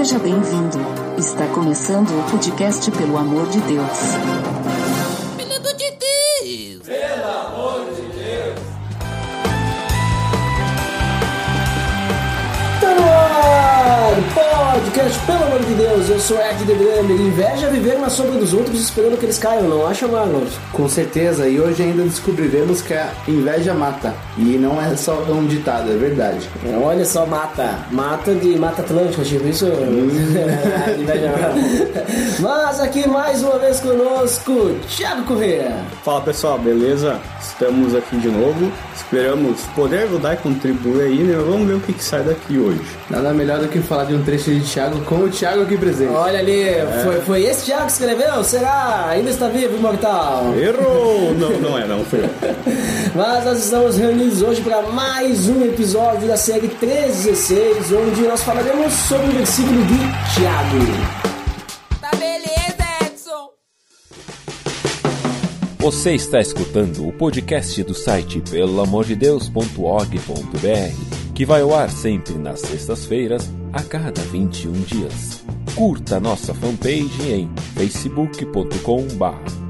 Seja bem-vindo. Está começando o podcast Pelo Amor de Deus. Pelo amor de Deus! Tá no ar! Podcast, pelo amor de Deus, eu sou Ed The Drummer. Inveja é viver na sombra dos outros esperando que eles caiam, não acha, Marlos? Com certeza, e hoje ainda descobriremos que a inveja mata. E não é só um ditado, é verdade. Olha só, mata. Mata de Mata Atlântica, tipo isso. Mata. Mas aqui mais uma vez conosco, Thiago Corrêa. Fala pessoal, beleza? Estamos aqui de novo. Esperamos poder ajudar e contribuir aí, né? Vamos ver o que, que sai daqui hoje. Nada melhor do que falar de um trecho de Thiago com o Thiago aqui presente. Olha ali, foi, foi esse Thiago que escreveu? Será? Ainda está vivo, imortal? Errou! não, não é, não foi eu. Mas nós estamos reunidos hoje para mais um episódio da série 316, onde nós falaremos sobre o versículo de Tiago. Tá beleza, Edson! Você está escutando o podcast do site pelamordedeus.org.br, que vai ao ar sempre nas sextas-feiras, a cada 21 dias. Curta nossa fanpage em facebook.com.br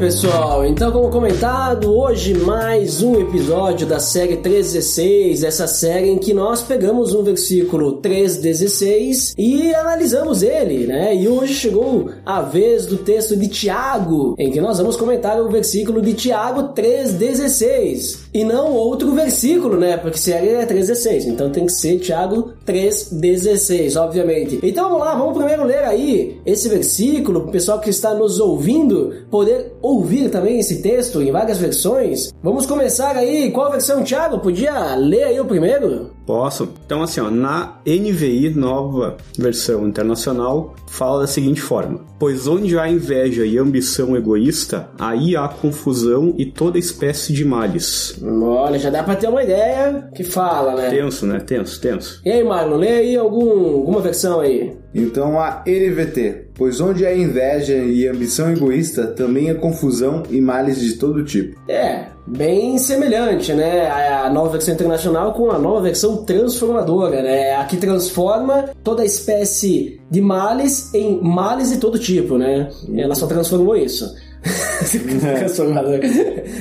pessoal. Então, como comentado, hoje mais um episódio da série 316, essa série em que nós pegamos um versículo 316 e analisamos ele, né? E hoje chegou a vez do texto de Tiago, em que nós vamos comentar o versículo de Tiago 316 e não outro versículo, né? Porque série é 316, então tem que ser Tiago 316, obviamente. Então vamos lá, vamos primeiro ler aí esse versículo, pro pessoal que está nos ouvindo poder ouvir também esse texto em várias versões. Vamos começar aí. Qual versão, Thiago? Podia ler aí o primeiro? Posso? Então, assim, ó, na NVI, nova versão internacional, fala da seguinte forma: Pois onde há inveja e ambição egoísta, aí há confusão e toda espécie de males. Olha, já dá pra ter uma ideia que fala, né? Tenso, né? Tenso, tenso. E aí, Marlon, lê aí algum, alguma versão aí. Então a NVT, pois onde há inveja e ambição egoísta, também há confusão e males de todo tipo. É, bem semelhante, né? A nova versão internacional com a nova versão transformadora, né? A que transforma toda espécie de males em males de todo tipo, né? Ela só transformou isso. Transformador.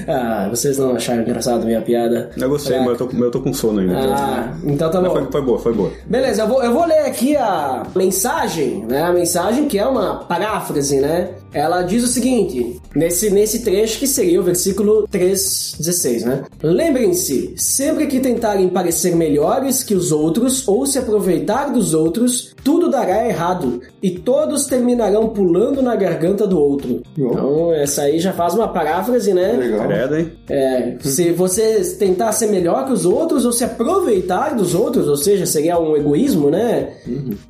ah, vocês não acharam engraçado a minha piada? Eu gostei, Fraca. mas eu tô, eu tô com sono ainda. então- Ah, então tá bom. foi, foi boa, foi boa. Beleza, eu vou, eu vou ler aqui a mensagem, né? A mensagem que é uma paráfrase, né? Ela diz o seguinte, nesse, nesse trecho que seria o versículo 3,16, né? Lembrem-se, sempre que tentarem parecer melhores que os outros ou se aproveitar dos outros, tudo dará errado e todos terminarão pulando na garganta do outro. Então, essa aí já faz uma paráfrase, né? Legal. Credo, hein? É, se você tentar ser melhor que os outros ou se aproveitar dos outros, ou seja, seria um egoísmo, né?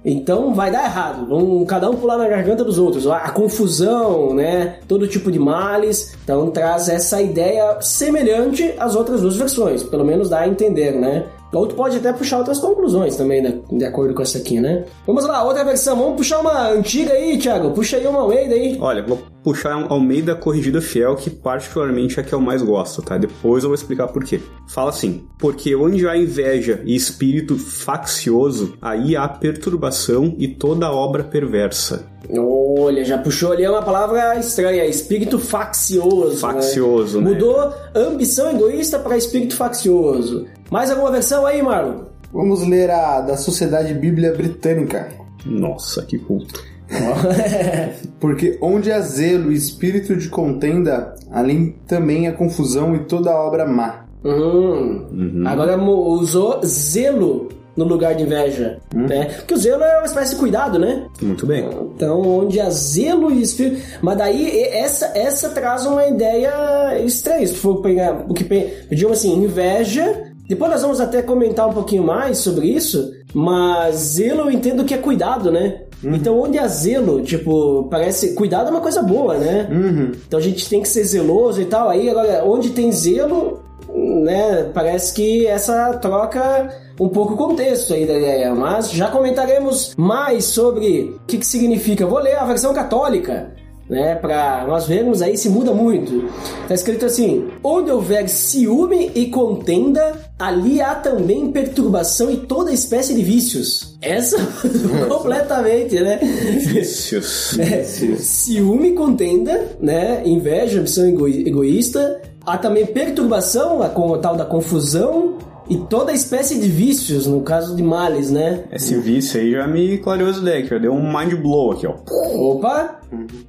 Então vai dar errado. Vão cada um pular na garganta dos outros. A confusão, né? Todo tipo de males. Então traz essa ideia semelhante às outras duas versões. Pelo menos dá a entender, né? Ou tu pode até puxar outras conclusões também, né? de acordo com essa aqui, né? Vamos lá, outra versão. Vamos puxar uma antiga aí, Thiago. Puxa aí uma Almeida aí. Olha, vou puxar um Almeida Corrigida Fiel, que particularmente é a que eu mais gosto, tá? Depois eu vou explicar por quê. Fala assim: Porque onde há inveja e espírito faccioso, aí há perturbação e toda obra perversa. Olha, já puxou ali uma palavra estranha, espírito faccioso. Faccioso, né? né? Mudou ambição egoísta para espírito faccioso. Mais alguma versão aí, Marlon? Vamos ler a da Sociedade Bíblia Britânica. Nossa, que culto. Porque onde há zelo e espírito de contenda, além também há confusão e toda obra má. Hum, Agora mo- usou zelo no lugar de inveja, né? Porque o zelo é uma espécie de cuidado, né? Muito bem. Então, onde há zelo e espírito. Mas daí, essa, essa traz uma ideia estranha. Se for pegar o que pe- digamos assim, inveja. Depois nós vamos até comentar um pouquinho mais sobre isso. Mas zelo eu entendo que é cuidado, né? Então, onde há zelo, tipo, parece. Cuidado é uma coisa boa, né? Então a gente tem que ser zeloso e tal. Aí, agora, onde tem zelo, né? Parece que essa troca um pouco o contexto aí da ideia, mas já comentaremos mais sobre o que, que significa. Vou ler a versão católica né, para nós vermos aí se muda muito. Tá escrito assim: onde houver ciúme e contenda, ali há também perturbação e toda espécie de vícios. Essa completamente, né? Vícios. É, ciúme, contenda, né? Inveja, ambição ego- egoísta. Há também perturbação, a com- tal da confusão e toda espécie de vícios, no caso de males, né? Esse vício aí já me clareou as ideias, já deu um mind blow aqui, ó. Opa!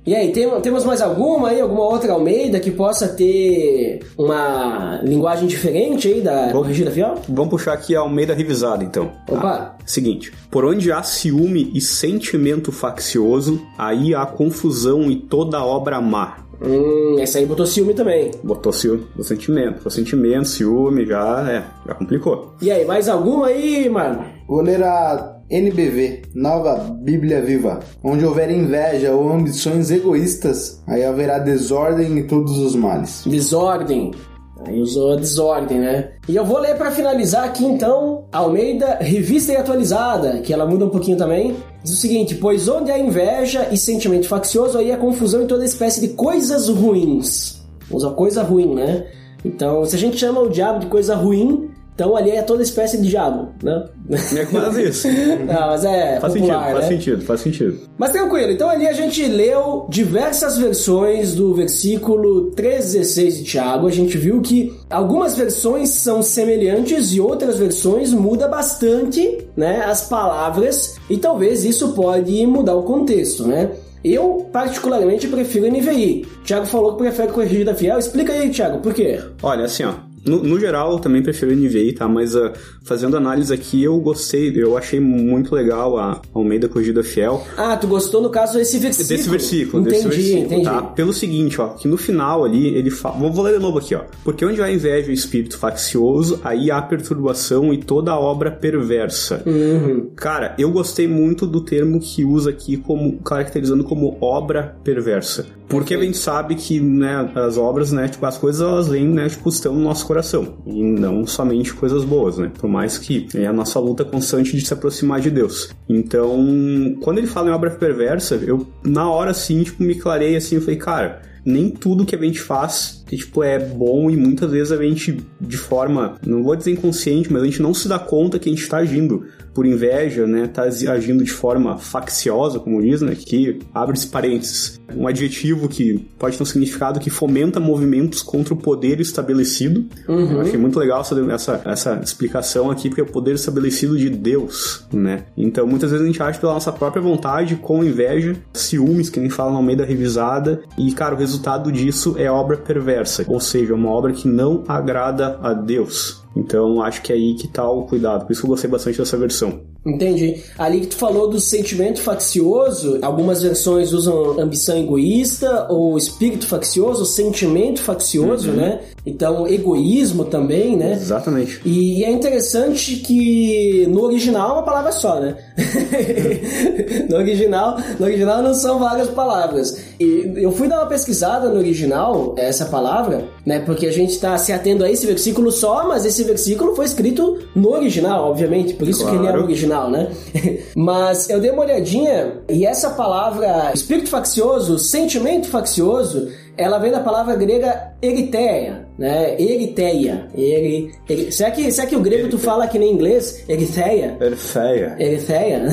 E aí, tem- temos mais alguma aí, alguma outra Almeida que possa ter uma linguagem diferente aí da Bom. corrigida fiel? Vamos puxar aqui a Almeida revisada, então. Opa! Seguinte, por onde há ciúme e sentimento faccioso, aí há confusão e toda obra má. Hum, essa aí botou ciúme também. Botou ciúme, o sentimento. O sentimento, ciúme, já, é, já complicou. E aí, mais alguma aí, mano? Vou ler a NBV, Nova Bíblia Viva. Onde houver inveja ou ambições egoístas, aí haverá desordem e todos os males. Desordem. Aí usou a desordem, né? E eu vou ler pra finalizar aqui então, Almeida, revista e atualizada, que ela muda um pouquinho também. Diz o seguinte: Pois onde há inveja e sentimento faccioso, aí há confusão em toda espécie de coisas ruins. Usa coisa ruim, né? Então, se a gente chama o diabo de coisa ruim, então ali é toda espécie de diabo, né? É quase isso. Não, mas é faz popular, sentido, faz né? sentido, faz sentido. Mas tranquilo, então ali a gente leu diversas versões do versículo 3,16 de Tiago. A gente viu que algumas versões são semelhantes e outras versões muda bastante né, as palavras e talvez isso pode mudar o contexto, né? Eu, particularmente, prefiro NVI. Tiago falou que prefere corrigida fiel. Explica aí, Tiago, por quê? Olha, assim, ó. No, no geral, eu também prefiro NVI, tá? Mas ah, fazendo análise aqui, eu gostei, eu achei muito legal a Almeida Corrigida Fiel. Ah, tu gostou, no caso, desse versículo. Desse versículo, Entendi, desse versículo, entendi. tá? Pelo seguinte, ó, que no final ali ele fala. Vou, vou ler de novo aqui, ó. Porque onde há inveja e espírito faccioso, aí há perturbação e toda obra perversa. Uhum. Cara, eu gostei muito do termo que usa aqui como caracterizando como obra perversa. Porque a gente sabe que, né, as obras, né, tipo, as coisas elas vêm, né, tipo, estão no nosso coração. E não somente coisas boas, né? Por mais que é a nossa luta constante de se aproximar de Deus. Então, quando ele fala em obra perversa, eu, na hora, assim, tipo, me clarei assim, eu falei, cara, nem tudo que a gente faz que, tipo, é bom e muitas vezes a gente, de forma, não vou dizer inconsciente, mas a gente não se dá conta que a gente está agindo por inveja, né? Tá agindo de forma facciosa, como diz, né? Que abre-se parênteses. Um adjetivo que pode ter um significado que fomenta movimentos contra o poder estabelecido. Eu achei muito legal essa, essa, essa explicação aqui, porque é o poder estabelecido de Deus, né? Então, muitas vezes a gente age pela nossa própria vontade, com inveja, ciúmes, que nem fala no meio da revisada, e, cara, o resultado disso é obra perversa, ou seja, uma obra que não agrada a Deus. Então, acho que é aí que tá o cuidado. Por isso que eu gostei bastante dessa versão. Entendi. Ali que tu falou do sentimento faccioso, algumas versões usam ambição egoísta, ou espírito faccioso, sentimento faccioso, né? Então, egoísmo também, né? Exatamente. E é interessante que no original é uma palavra só, né? no original, no original não são várias palavras. E eu fui dar uma pesquisada no original, essa palavra, né? Porque a gente está se atendo a esse versículo só, mas esse versículo foi escrito no original, obviamente, por isso que ele é Claro. original, né? mas eu dei uma olhadinha e essa palavra espírito faccioso, sentimento faccioso, ela vem da palavra grega eritéia, né? Eritéia. Eri, eri, será, que, será que o grego tu fala que nem inglês? Eritéia? Eritéia?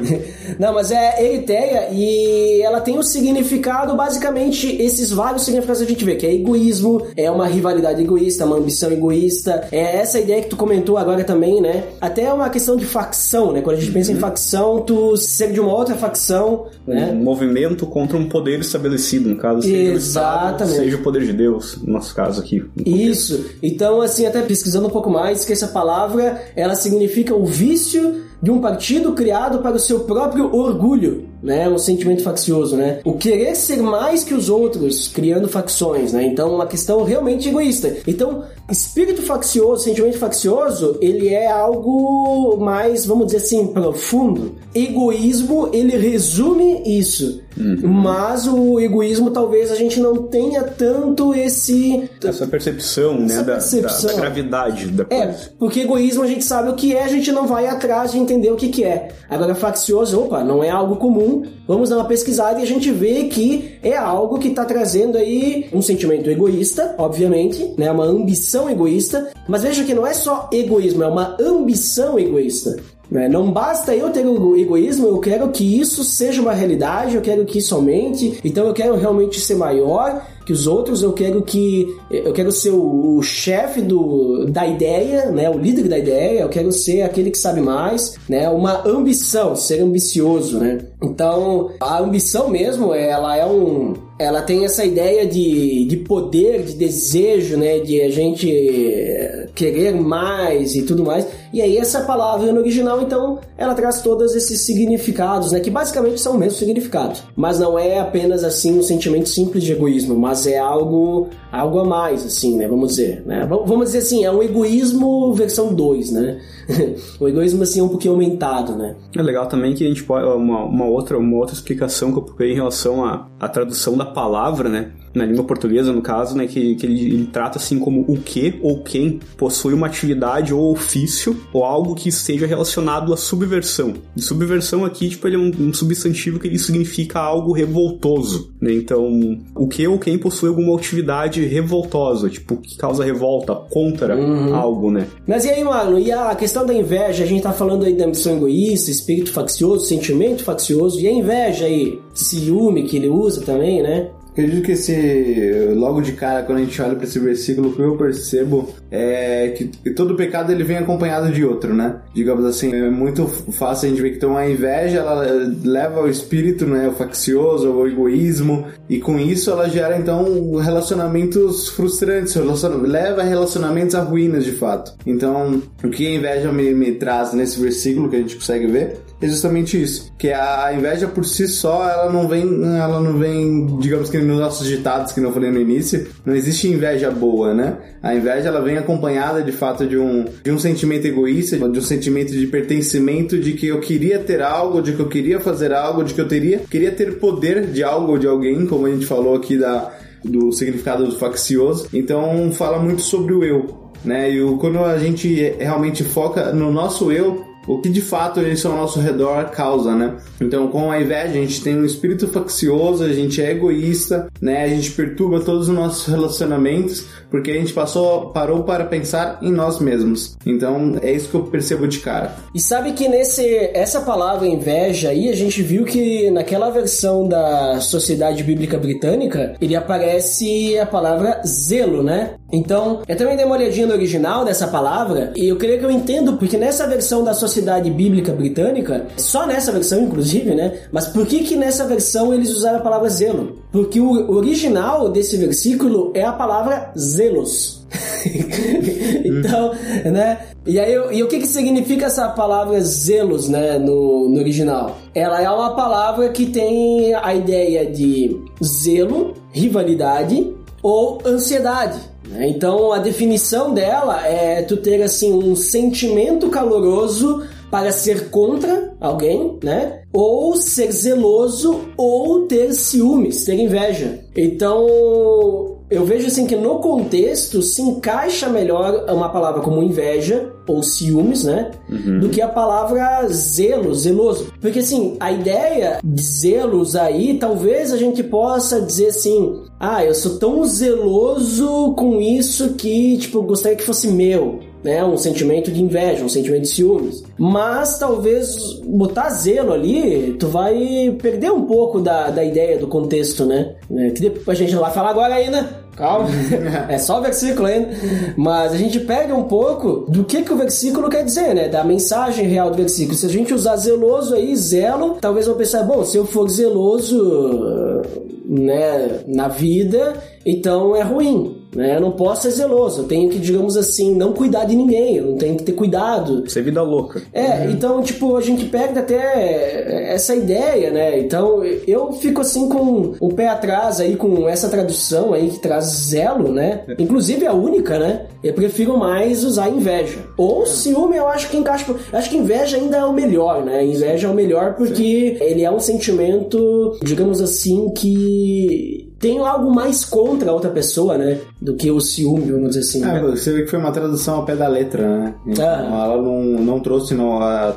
Não, mas é eritéia e ela tem o significado, basicamente, esses vários significados que a gente vê, que é egoísmo, é uma rivalidade egoísta, uma ambição egoísta, é essa ideia que tu comentou agora também, né? Até é uma questão de facção, né? Quando a gente pensa em facção, tu ser de uma outra facção, né? Um movimento contra um poder estabelecido, no caso, seja o Estado, Exatamente. seja o poder de Deus, no nosso caso aqui. Isso. Então, assim, até pesquisando um pouco mais, que essa palavra, ela significa o vício de um partido criado para o seu próprio orgulho, né? Um sentimento faccioso, né? O querer ser mais que os outros, criando facções, né? Então, uma questão realmente egoísta. Então, espírito faccioso, sentimento faccioso, ele é algo mais, vamos dizer assim, profundo. Egoísmo, ele resume isso. Mas o egoísmo talvez a gente não tenha tanto esse Essa percepção, né, Essa da- percepção. Da, da gravidade da É, coisa. porque egoísmo a gente sabe o que é, a gente não vai atrás de entender o que, que é. Agora, faccioso, opa, não é algo comum. Vamos dar uma pesquisada e a gente vê que é algo que está trazendo aí um sentimento egoísta, obviamente, né? Uma ambição egoísta. Mas veja que não é só egoísmo, é uma ambição egoísta. Né? Não basta eu ter o egoísmo, eu quero que isso seja uma realidade, eu quero que isso aumente, então eu quero realmente ser maior que os outros, eu quero que eu quero ser o, o chefe do da ideia, né, o líder da ideia, eu quero ser aquele que sabe mais, né, uma ambição, ser ambicioso, né? Então, a ambição mesmo, ela é um ela tem essa ideia de, de poder, de desejo, né? De a gente eh, querer mais e tudo mais. E aí essa palavra no original, então, ela traz todos esses significados, né? Que basicamente são o mesmo significado. Mas não é apenas, assim, um sentimento simples de egoísmo, mas é algo, algo a mais, assim, né? Vamos dizer, né? Vamos dizer assim, é um egoísmo versão 2, né? o egoísmo, assim, um pouquinho aumentado, né? É legal também que a gente pode. Uma, uma outra, uma outra explicação que eu procurei em relação à, à tradução da palavra, né? Na língua portuguesa, no caso, né? Que, que ele, ele trata assim como o que ou quem possui uma atividade ou ofício ou algo que esteja relacionado à subversão. E subversão aqui, tipo, ele é um, um substantivo que ele significa algo revoltoso, né? Então, o que ou quem possui alguma atividade revoltosa, tipo, que causa revolta contra algo, né? Mas e aí, Marlon, e a questão da inveja? A gente tá falando aí da ambição egoísta, espírito faccioso, sentimento faccioso, e a inveja aí, ciúme que ele usa também, né? Acredito que esse, logo de cara, quando a gente olha para esse versículo, o que eu percebo é que todo pecado ele vem acompanhado de outro, né? Digamos assim, é muito fácil a gente ver que então a inveja ela leva ao espírito, né, o faccioso, ao egoísmo, e com isso ela gera então relacionamentos frustrantes, leva relacionamentos a ruínas de fato. Então, o que a inveja me, me traz nesse versículo que a gente consegue ver é justamente isso, que a inveja por si só, ela não vem, ela não vem, digamos que nos nossos ditados que eu falei no início, não existe inveja boa, né? A inveja ela vem acompanhada de fato de um de um sentimento egoísta, de um sentimento de pertencimento, de que eu queria ter algo, de que eu queria fazer algo, de que eu teria queria ter poder de algo ou de alguém, como a gente falou aqui da do significado do faccioso. Então fala muito sobre o eu, né? E quando a gente realmente foca no nosso eu, o que de fato isso ao nosso redor causa, né? Então, com a inveja, a gente tem um espírito faccioso, a gente é egoísta, né? A gente perturba todos os nossos relacionamentos, porque a gente passou, parou para pensar em nós mesmos. Então, é isso que eu percebo de cara. E sabe que nesse essa palavra inveja aí, a gente viu que naquela versão da Sociedade Bíblica Britânica, ele aparece a palavra zelo, né? Então, eu também dei uma olhadinha no original dessa palavra, e eu creio que eu entendo, porque nessa versão da Sociedade Bíblica Britânica, só nessa versão inclusive, né? Mas por que que nessa versão eles usaram a palavra zelo? Porque o original desse versículo é a palavra zelos. então, né? E aí, e o que que significa essa palavra zelos, né, no, no original? Ela é uma palavra que tem a ideia de zelo, rivalidade ou ansiedade. Né? Então, a definição dela é tu ter assim um sentimento caloroso para ser contra alguém, né? Ou ser zeloso ou ter ciúmes, ter inveja. Então, eu vejo assim que no contexto se encaixa melhor uma palavra como inveja ou ciúmes, né? Do que a palavra zelo, zeloso. Porque assim, a ideia de zelos aí, talvez a gente possa dizer assim: ah, eu sou tão zeloso com isso que, tipo, gostaria que fosse meu. Né, um sentimento de inveja, um sentimento de ciúmes. Mas talvez botar zelo ali, tu vai perder um pouco da, da ideia, do contexto, né? É, Que depois a gente não vai falar agora ainda. Calma, é só o versículo ainda. Mas a gente perde um pouco do que, que o versículo quer dizer, né? Da mensagem real do versículo. Se a gente usar zeloso aí, zelo, talvez vão pensar, bom, se eu for zeloso né, na vida, então é ruim. Né? Eu não posso ser zeloso, eu tenho que, digamos assim, não cuidar de ninguém, eu não tenho que ter cuidado. Isso é vida louca. É, então, tipo, a gente pega até essa ideia, né? Então, eu fico assim com o pé atrás aí com essa tradução aí que traz zelo, né? Inclusive a única, né? Eu prefiro mais usar inveja. Ou ciúme, eu acho que encaixa. Acho que inveja ainda é o melhor, né? Inveja é o melhor porque ele é um sentimento, digamos assim, que tem algo mais contra a outra pessoa, né? Do que o ciúme, vamos dizer assim. É, você vê que foi uma tradução ao pé da letra, né? Então, Ah. ela não, não trouxe, não, a,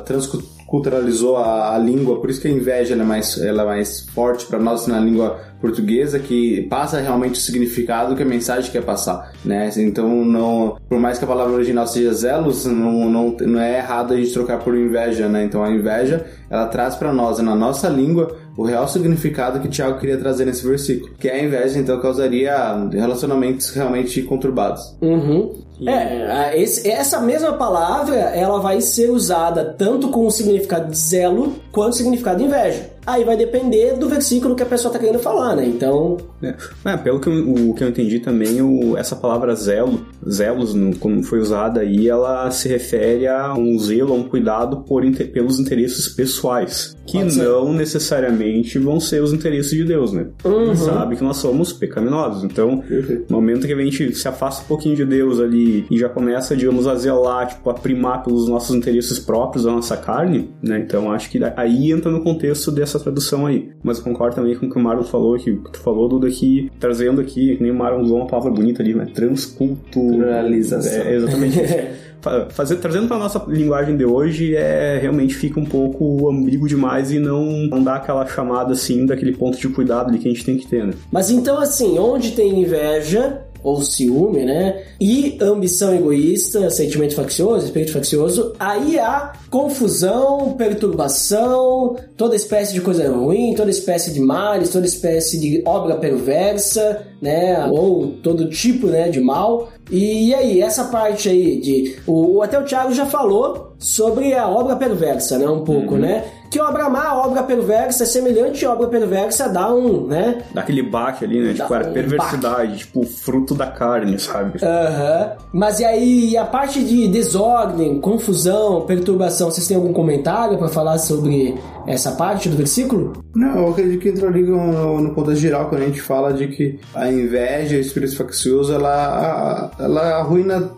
transculturalizou a, a língua, por isso que a inveja é mais, ela é mais forte para nós na língua portuguesa, que passa realmente o significado que a mensagem quer passar, né? Então, não, por mais que a palavra original seja zelos, não, não, não é errado a gente trocar por inveja, né? Então, a inveja, ela traz para nós, na nossa língua, o real significado que Tiago queria trazer nesse versículo, que a inveja, então, causaria relacionamentos realmente conturbados. Uhum. É, esse- essa mesma palavra ela vai ser usada tanto com o significado de zelo quanto o significado de inveja. Aí vai depender do versículo que a pessoa está querendo falar, né? Então, É, É, pelo que eu, o que eu entendi também, o- essa palavra zelo, zelos, no- como foi usada aí, ela se refere a um zelo, a um cuidado por, inte- pelos interesses pessoais, que não necessariamente vão ser os interesses de Deus, né? A Uhum. gente sabe que nós somos pecaminosos, então, Perfeito. no momento que a gente se afasta um pouquinho de Deus ali e já começa, digamos, a zelar, tipo, a primar pelos nossos interesses próprios da nossa carne, né? Então acho que aí entra no contexto dessa tradução aí. Mas eu concordo também com o que o Marlon falou, que tu falou, Duda, que trazendo aqui, que nem o Marlon usou uma palavra bonita ali, né? Transculturalização. É, exatamente isso. Fazer, trazendo para nossa linguagem de hoje é realmente fica um pouco ambíguo demais e não, não dá aquela chamada assim daquele ponto de cuidado ali que a gente tem que ter, né? mas então assim, onde tem inveja ou ciúme, né? E ambição egoísta, sentimento faccioso, espírito faccioso, aí há confusão, perturbação, toda espécie de coisa ruim, toda espécie de males, toda espécie de obra perversa, né? Ou todo tipo, né, de mal. E, e aí, essa parte aí de. O, até o Thiago já falou sobre a obra perversa, né? Um pouco, né? Que obra má, obra perversa, é semelhante obra perversa dá um, né? Dá aquele baque ali, né? Dá Tipo, era um perversidade, tipo, fruto da carne, sabe? Aham. Mas e aí, a parte de desordem, confusão, perturbação, vocês têm algum comentário pra falar sobre essa parte do versículo? Não, eu acredito que entra ali no, no contexto geral, quando a gente fala de que a inveja, o espírito faccioso, ela, ela arruina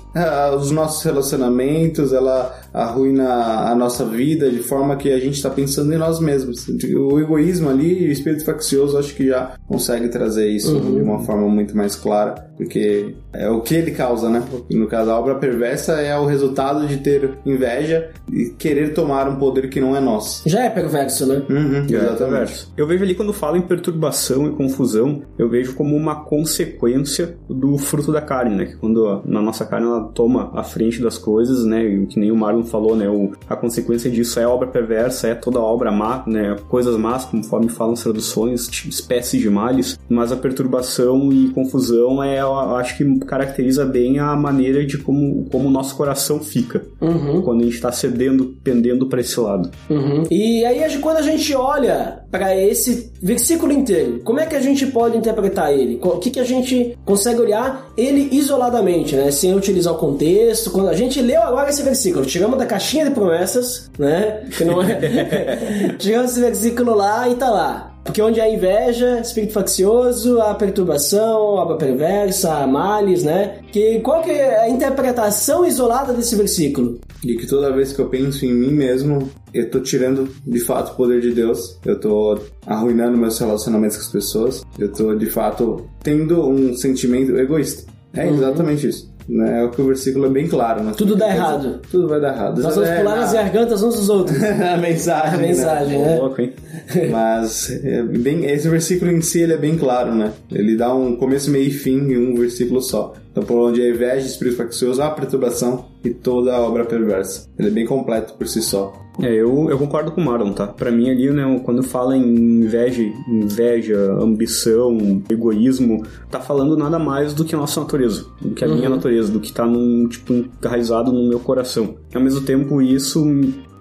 os nossos relacionamentos, ela arruina a nossa vida de forma que a gente está pensando em nós mesmos. O egoísmo ali, o espírito faccioso, acho que já consegue trazer isso de uma forma muito mais clara, porque é o que ele causa, né? No caso, a obra perversa é o resultado de ter inveja e querer tomar um poder que não é nosso. Já é perverso, né? Uhum, É, exatamente. Eu vejo ali quando fala em perturbação e confusão, eu vejo como uma consequência do fruto da carne, né? Que quando a, na nossa carne ela toma a frente das coisas, né? E o que nem o Marlon falou, né? O, a consequência disso é a obra perversa, é toda obra má, né? Coisas más, conforme falam as traduções, tipo, espécies de males. Mas a perturbação e confusão é, eu acho que caracteriza bem a maneira de como, como o nosso coração fica Uhum. quando a gente está cedendo, pendendo para esse lado. Uhum. E aí, gente- quando a gente olha para esse versículo inteiro, como é que a gente pode interpretar ele? O que, que a gente consegue olhar ele isoladamente, né? Sem utilizar o contexto. Quando a gente leu agora esse versículo, tiramos da caixinha de promessas, né? Que não é. tiramos esse versículo lá e tá lá. Porque onde há inveja, espírito faccioso, há perturbação, obra perversa, há males, né? Que, qual que é a interpretação isolada desse versículo? De que toda vez que eu penso em mim mesmo, eu tô tirando de fato o poder de Deus, eu tô arruinando meus relacionamentos com as pessoas, eu tô de fato tendo um sentimento egoísta. É exatamente isso. Né? É o que o versículo é bem claro. Né? Tudo dá errado. Tudo vai dar errado. Nós vamos É, pular na- nas gargantas uns dos outros. a mensagem. A né? mensagem, né? Louco, hein? Mas é bem, esse versículo em si ele é bem claro, né? Ele dá um começo, meio e fim em um versículo só. Então, por onde a inveja, espírito faccioso, a perturbação e toda a obra perversa. Ele é bem completo por si só. É, eu, eu concordo com o Marlon, tá? Pra mim ali, né, quando fala em inveja, inveja, ambição, egoísmo, tá falando nada mais do que a nossa natureza, do que a minha natureza, do que tá num, tipo, enraizado no meu coração. Ao mesmo tempo, isso,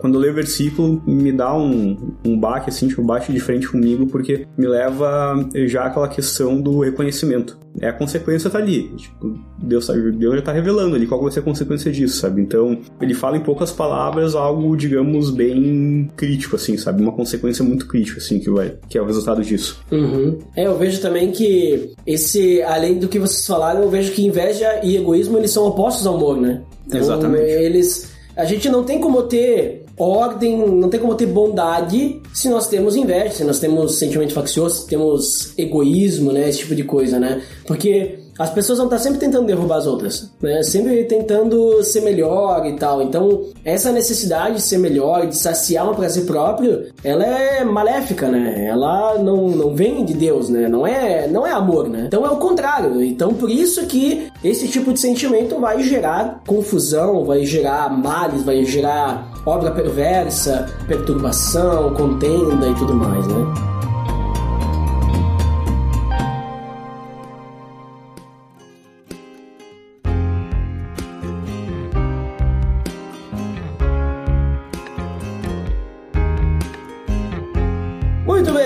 quando eu leio o versículo, me dá um, um baque, assim, tipo, bate de frente comigo, porque me leva já àquela questão do reconhecimento. É a consequência tá ali. Tipo, Deus, tá, Deus já tá revelando ali qual vai ser a consequência disso, sabe? Então, ele fala em poucas palavras algo, digamos, bem crítico, assim, sabe? Uma consequência muito crítica, assim, que vai, que é o resultado disso. Uhum. É, eu vejo também que esse, além do que vocês falaram, eu vejo que inveja e egoísmo eles são opostos ao amor, né? Então, Exatamente. Eles, a gente não tem como ter ordem, não tem como ter bondade se nós temos inveja, se nós temos sentimento faccioso, se temos egoísmo, né? Esse tipo de coisa, né? Porque as pessoas vão estar sempre tentando derrubar as outras, né? Sempre tentando ser melhor e tal. Então, essa necessidade de ser melhor, de saciar um prazer próprio, ela é maléfica, né? Ela não, não vem de Deus, né? Não é, não é amor, né? Então é o contrário. Então, por isso que esse tipo de sentimento vai gerar confusão, vai gerar males, vai gerar obra perversa, perturbação, contenda e tudo mais, né?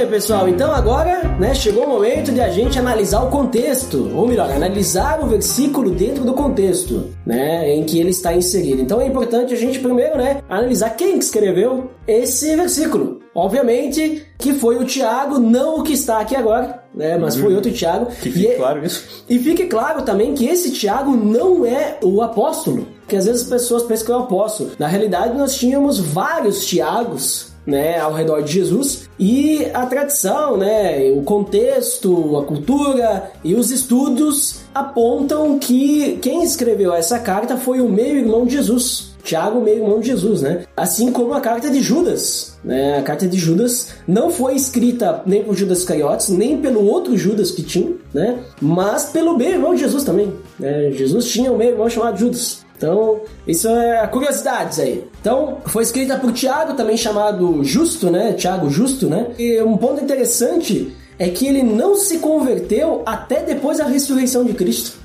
Pessoal. Então agora, né, chegou o momento de a gente analisar o contexto, ou melhor, analisar o versículo dentro do contexto, né, em que ele está inserido. Então é importante a gente primeiro, né, analisar quem que escreveu esse versículo. Obviamente que foi o Tiago, não o que está aqui agora, né, mas foi outro Tiago. Que E fique é- claro isso. e fique claro também que esse Tiago não é o apóstolo, porque às vezes as pessoas pensam que é o apóstolo. Na realidade, nós tínhamos vários Tiagos, né, ao redor de Jesus, e a tradição, né, o contexto, a cultura e os estudos apontam que quem escreveu essa carta foi o meio-irmão de Jesus. Tiago, meio-irmão de Jesus, né? Assim como a carta de Judas, né? A carta de Judas não foi escrita nem por Judas Iscariotes, nem pelo outro Judas que tinha, né? Mas pelo meio-irmão de Jesus também, né? Jesus tinha um meio-irmão chamado Judas. Então, isso é curiosidades aí. Então, foi escrita por Tiago, também chamado Justo, né? Tiago Justo, né? E um ponto interessante é que ele não se converteu até depois da ressurreição de Cristo.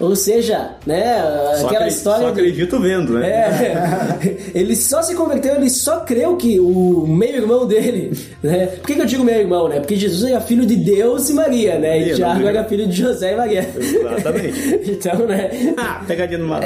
Ou seja, né, Só aquela história Só de- acredito vendo, né? é, ele só se converteu, ele só creu que o meio-irmão dele, né? Por que, que eu digo meio-irmão, né? Porque Jesus era filho de Deus e Maria, né? E Tiago era filho de José e Maria. Exatamente. então, né? Ah, pegadinha no mar.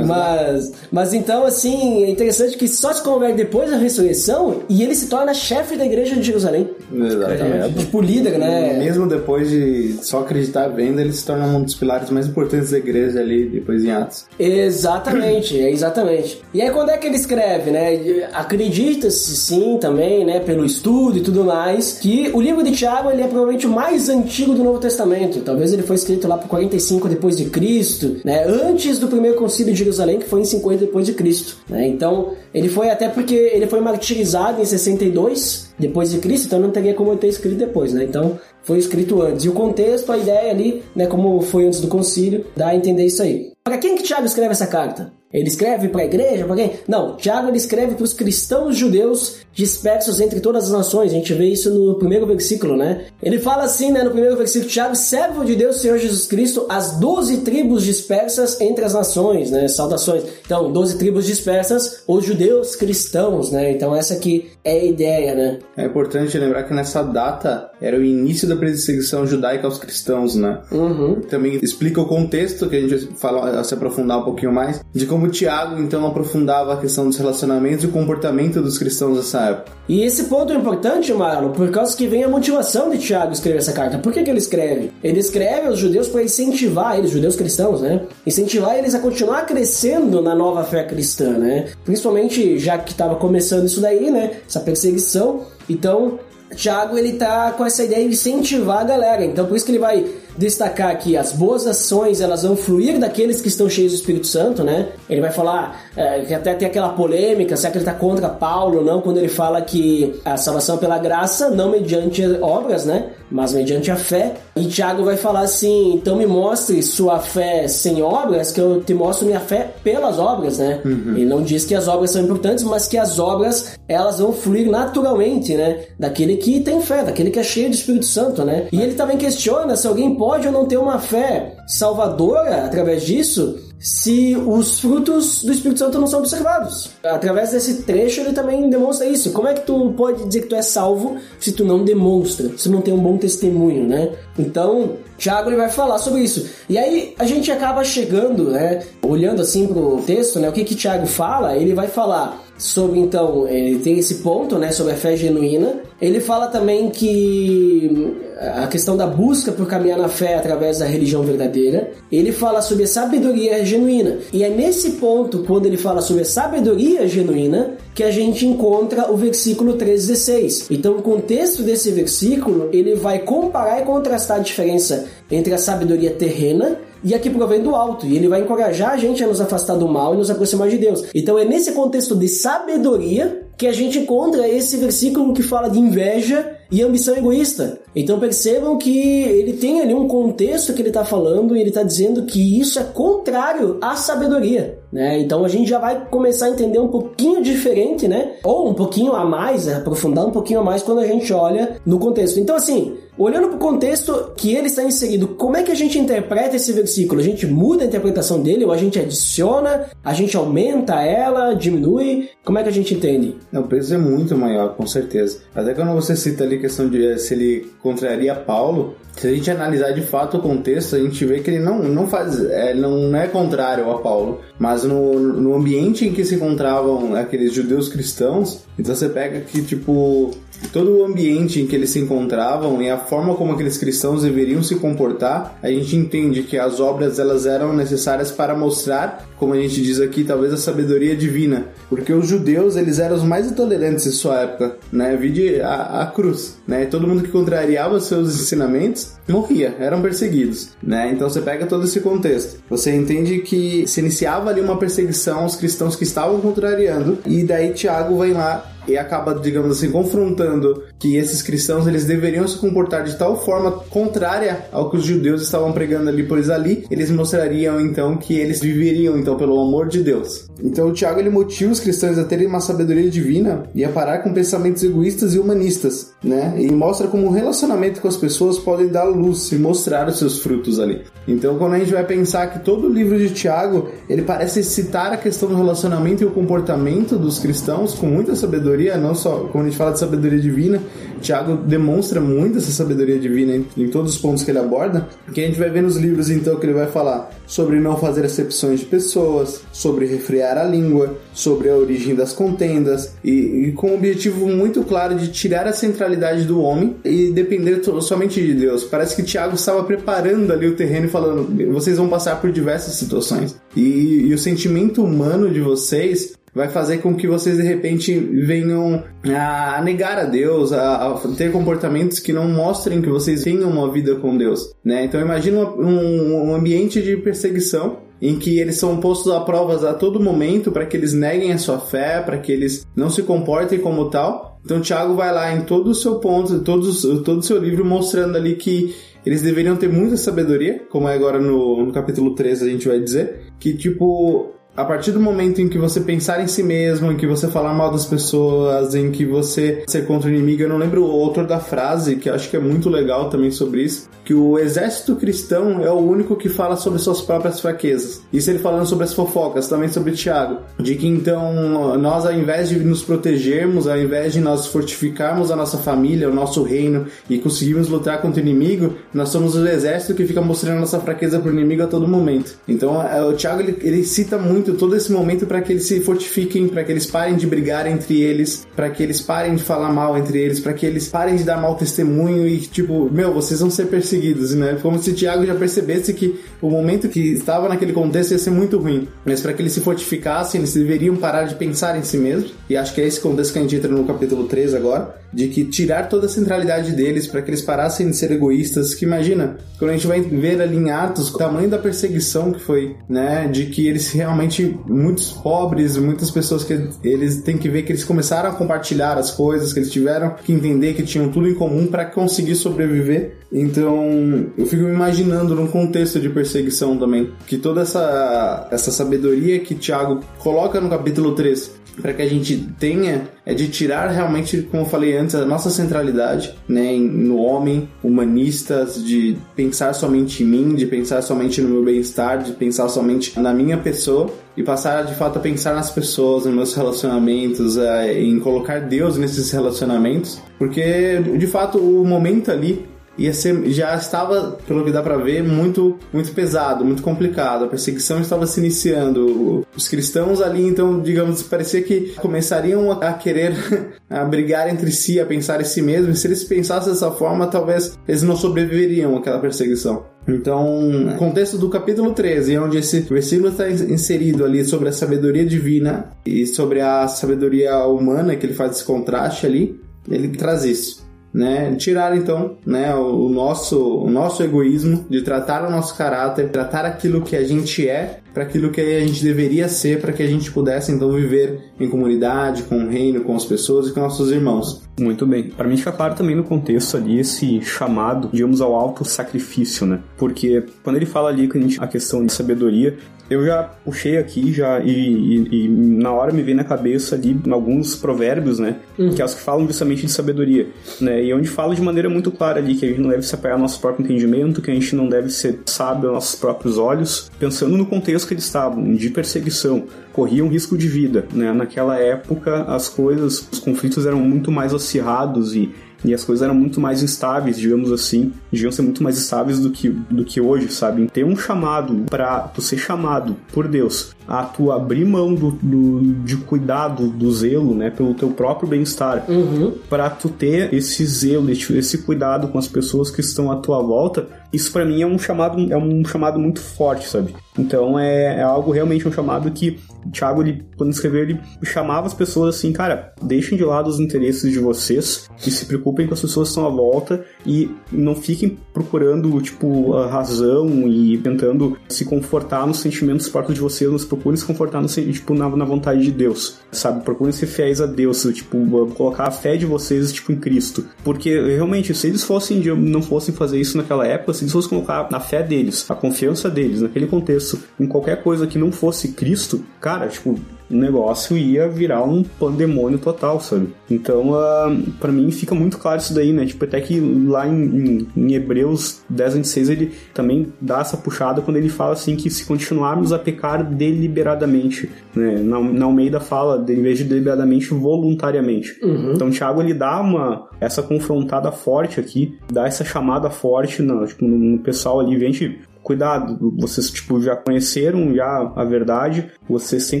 Mas, mas então, assim, é interessante que só se converte depois da ressurreição e ele se torna chefe da igreja de Jerusalém. Exatamente. Tipo líder, né? Mesmo depois de só acreditar vendo, ele se torna um dos pilares mais importantes da igreja ali, depois em Atos. Exatamente, é exatamente. E aí quando é que ele escreve, né? Acredita-se sim também, né, pelo estudo e tudo mais, que o livro de Tiago ele é provavelmente o mais antigo do Novo Testamento. Talvez ele foi escrito lá por 45 depois de Cristo, né? Antes do primeiro concílio de Jerusalém, que foi em 50 depois de Cristo, né? Então, ele foi até porque ele foi martirizado em 62 depois de Cristo, então não teria como ter escrito depois, né? Então, foi escrito antes. E o contexto, a ideia ali, né, como foi antes do concílio, dá a entender isso aí. Para quem que Tiago escreve essa carta? Ele escreve para a igreja? Para quem? Não, Tiago ele escreve para os cristãos judeus dispersos entre todas as nações. A gente vê isso no primeiro versículo, né? Ele fala assim, né, no primeiro versículo, Tiago, servo de Deus, Senhor Jesus Cristo, as doze tribos dispersas entre as nações, né? Saudações. Então, doze tribos dispersas, os judeus cristãos, né? Então, essa aqui é a ideia, né? É importante lembrar que nessa data era o início da perseguição judaica aos cristãos, né? Uhum. Também explica o contexto, que a gente vai falar, se aprofundar um pouquinho mais, de como Tiago então aprofundava a questão dos relacionamentos e o comportamento dos cristãos nessa época. E esse ponto é importante, Marlon, por causa que vem a motivação de Tiago escrever essa carta. Por que, que ele escreve? Ele escreve aos judeus para incentivar eles, judeus cristãos, né? Incentivar eles a continuar crescendo na nova fé cristã, né? Principalmente já que estava começando isso daí, né? Essa perseguição. Então, Tiago ele tá com essa ideia de incentivar a galera. Então, por isso que ele vai destacar que as boas ações elas vão fluir daqueles que estão cheios do Espírito Santo, né? Ele vai falar é, que até tem aquela polêmica, será que ele está contra Paulo ou não, quando ele fala que a salvação é pela graça, não mediante obras, né? Mas mediante a fé. E Tiago vai falar assim: então me mostre sua fé sem obras, que eu te mostro minha fé pelas obras, né? Ele não diz que as obras são importantes, mas que as obras elas vão fluir naturalmente, né? Daquele que tem fé, daquele que é cheio do Espírito Santo, né? E ele também questiona se alguém pode ou não ter uma fé salvadora através disso, se os frutos do Espírito Santo não são observados. Através desse trecho ele também demonstra isso. Como é que tu pode dizer que tu é salvo se tu não demonstra, se não tem um bom testemunho, né? Então, Tiago ele vai falar sobre isso. E aí a gente acaba chegando, né, olhando assim pro texto, né, o que que Tiago fala? Ele vai falar sobre então, ele tem esse ponto, né, sobre a fé genuína. Ele fala também que a questão da busca por caminhar na fé através da religião verdadeira. Ele fala sobre a sabedoria genuína. E é nesse ponto, quando ele fala sobre a sabedoria genuína, que a gente encontra o versículo 3,16. Então, o contexto desse versículo, ele vai comparar e contrastar a diferença entre a sabedoria terrena e a que provém do alto. E ele vai encorajar a gente a nos afastar do mal e nos aproximar de Deus. Então, é nesse contexto de sabedoria que a gente encontra esse versículo que fala de inveja e ambição egoísta. Então percebam que ele tem ali um contexto que ele está falando e ele está dizendo que isso é contrário à sabedoria. Né? Então a gente já vai começar a entender um pouquinho diferente, né? Ou um pouquinho a mais, aprofundar um pouquinho a mais quando a gente olha no contexto. Então, assim, olhando para o contexto que ele está inserido, como é que a gente interpreta esse versículo? A gente muda a interpretação dele ou a gente adiciona, a gente aumenta ela, diminui? Como é que a gente entende? O peso é muito maior, com certeza. Até quando você cita ali a questão de se ele contraria Paulo, se a gente analisar de fato o contexto, a gente vê que ele não, não faz, é, não é contrário a Paulo, mas no, no ambiente em que se encontravam aqueles judeus cristãos, então você pega que tipo todo o ambiente em que eles se encontravam e a forma como aqueles cristãos deveriam se comportar, a gente entende que as obras elas eram necessárias para mostrar, como a gente diz aqui, talvez a sabedoria divina, porque os judeus eles eram os mais intolerantes em sua época, né? Vide a, a cruz, né? Todo mundo que contrariava seus ensinamentos morria, eram perseguidos, né? Então você pega todo esse contexto, você entende que se iniciava ali uma perseguição aos cristãos que estavam contrariando. E daí Tiago vem lá e acaba, digamos assim, confrontando que esses cristãos eles deveriam se comportar de tal forma contrária ao que os judeus estavam pregando ali, pois ali eles mostrariam então que eles viveriam então pelo amor de Deus. Então o Tiago ele motiva os cristãos a terem uma sabedoria divina e a parar com pensamentos egoístas e humanistas, né? E mostra como o relacionamento com as pessoas pode dar luz e mostrar os seus frutos ali. Então quando a gente vai pensar que todo o livro de Tiago ele parece citar a questão do relacionamento e o comportamento dos cristãos com muita sabedoria sabedoria, não só quando a gente fala de sabedoria divina, Tiago demonstra muito essa sabedoria divina em, em, todos os pontos que ele aborda, que a gente vai ver nos livros então que ele vai falar sobre não fazer acepções de pessoas, sobre refrear a língua, sobre a origem das contendas e, e com o objetivo muito claro de tirar a centralidade do homem e depender somente de Deus. Parece que Tiago estava preparando ali o terreno e falando: vocês vão passar por diversas situações e, e o sentimento humano de vocês vai fazer com que vocês de repente venham a negar a Deus, a, ter comportamentos que não mostrem que vocês tenham uma vida com Deus, né? Então imagina um, um ambiente de perseguição em que eles são postos a provas a todo momento para que eles neguem a sua fé, para que eles não se comportem como tal. Então Tiago vai lá em todo o seu ponto, todo, todo o seu livro mostrando ali que eles deveriam ter muita sabedoria, como é agora no, no capítulo 3 a gente vai dizer, que tipo a partir do momento em que você pensar em si mesmo, em que você falar mal das pessoas, em que você ser contra o inimigo, eu não lembro o autor da frase, que acho que é muito legal também sobre isso, que o exército cristão é o único que fala sobre suas próprias fraquezas. Isso ele falando sobre as fofocas, também sobre Tiago, de que então nós ao invés de nos protegermos, ao invés de nós fortificarmos a nossa família, o nosso reino e conseguirmos lutar contra o inimigo, nós somos o exército que fica mostrando nossa fraqueza para o inimigo a todo momento. Então é, o Tiago ele, ele cita muito muito todo esse momento para que eles se fortifiquem, para que eles parem de brigar entre eles, para que eles parem de falar mal entre eles, para que eles parem de dar mau testemunho e tipo, meu, vocês vão ser perseguidos, né? Como se Tiago já percebesse que o momento que estava naquele contexto ia ser muito ruim, mas para que eles se fortificassem, eles deveriam parar de pensar em si mesmos. E acho que é esse contexto que a gente entra no capítulo 3 agora, de que tirar toda a centralidade deles para que eles parassem de ser egoístas, que imagina, quando a gente vai ver ali em Atos o tamanho da perseguição que foi, né, de que eles realmente muitos pobres, muitas pessoas que eles têm que ver que eles começaram a compartilhar as coisas, que eles tiveram que entender que tinham tudo em comum para conseguir sobreviver. Então, eu fico me imaginando num contexto de perseguição também, que toda essa essa sabedoria que Tiago coloca no capítulo 3 para que a gente tenha é de tirar realmente, como eu falei antes, a nossa centralidade né, no homem, humanistas, de pensar somente em mim, de pensar somente no meu bem-estar, de pensar somente na minha pessoa e passar de fato a pensar nas pessoas, nos meus relacionamentos, é, em colocar Deus nesses relacionamentos, porque de fato o momento ali ia ser, já estava, pelo que dá para ver, muito, muito pesado, muito complicado. A perseguição estava se iniciando. Os cristãos ali, então, digamos, parecia que começariam a querer a brigar entre si, a pensar em si mesmos. Se eles pensassem dessa forma, talvez eles não sobreviveriam àquela perseguição. Então, contexto do capítulo 13, onde esse versículo está inserido ali sobre a sabedoria divina e sobre a sabedoria humana, que ele faz esse contraste ali, ele traz isso né? Tirar então, né, o nosso, o nosso egoísmo de tratar o nosso caráter, tratar aquilo que a gente é para aquilo que a gente deveria ser para que a gente pudesse então viver em comunidade, com o reino, com as pessoas e com nossos irmãos. Muito bem. Para mim fica claro também no contexto ali esse chamado, digamos, ao alto sacrifício, né? Porque quando ele fala ali a questão de sabedoria, eu já puxei aqui já e, e, e, na hora me vem na cabeça ali alguns provérbios, né? Uhum. Que é os que falam justamente de sabedoria, né? E onde fala de maneira muito clara ali que a gente não deve se apoiar no nosso próprio entendimento, que a gente não deve ser sábio aos nossos próprios olhos, pensando no contexto que eles estavam, de perseguição, corriam risco de vida, né? Naquela época as coisas, os conflitos eram muito mais acirrados e e as coisas eram muito mais instáveis, digamos assim, deviam ser muito mais estáveis do que, do que hoje, sabe? Ter um chamado para tu ser chamado por Deus a tu abrir mão do, do de cuidado, do zelo, né, pelo teu próprio bem-estar, uhum. para tu ter esse zelo, esse cuidado com as pessoas que estão à tua volta, isso para mim é um chamado, é um chamado muito forte, sabe? Então é, é algo realmente um chamado que o Thiago, ele, quando escreveu, ele chamava as pessoas assim, cara, deixem de lado os interesses de vocês e se preocupem com as pessoas que estão à volta e não fiquem procurando, tipo, a razão e tentando se confortar nos sentimentos próprios de vocês, mas procurem se confortar no, tipo, na, na vontade de Deus, sabe? Procurem ser fiéis a Deus, tipo, colocar a fé de vocês, tipo, em Cristo. Porque, realmente, se eles fossem, não fossem fazer isso naquela época, se eles fossem colocar a fé deles, a confiança deles, naquele contexto, em qualquer coisa que não fosse Cristo, cara, tipo, o negócio ia virar um pandemônio total, sabe? Então, uh, ah, para mim fica muito claro isso daí, né? Tipo, até que lá em, em, em Hebreus 10, 26, ele também dá essa puxada quando ele fala assim que se continuarmos a pecar deliberadamente, né? Na, na Almeida fala, em vez de deliberadamente, voluntariamente. Uhum. Então, Tiago, ele dá uma, essa confrontada forte aqui, dá essa chamada forte no, tipo, no, no pessoal ali, gente, cuidado, vocês tipo já conheceram já a verdade, vocês têm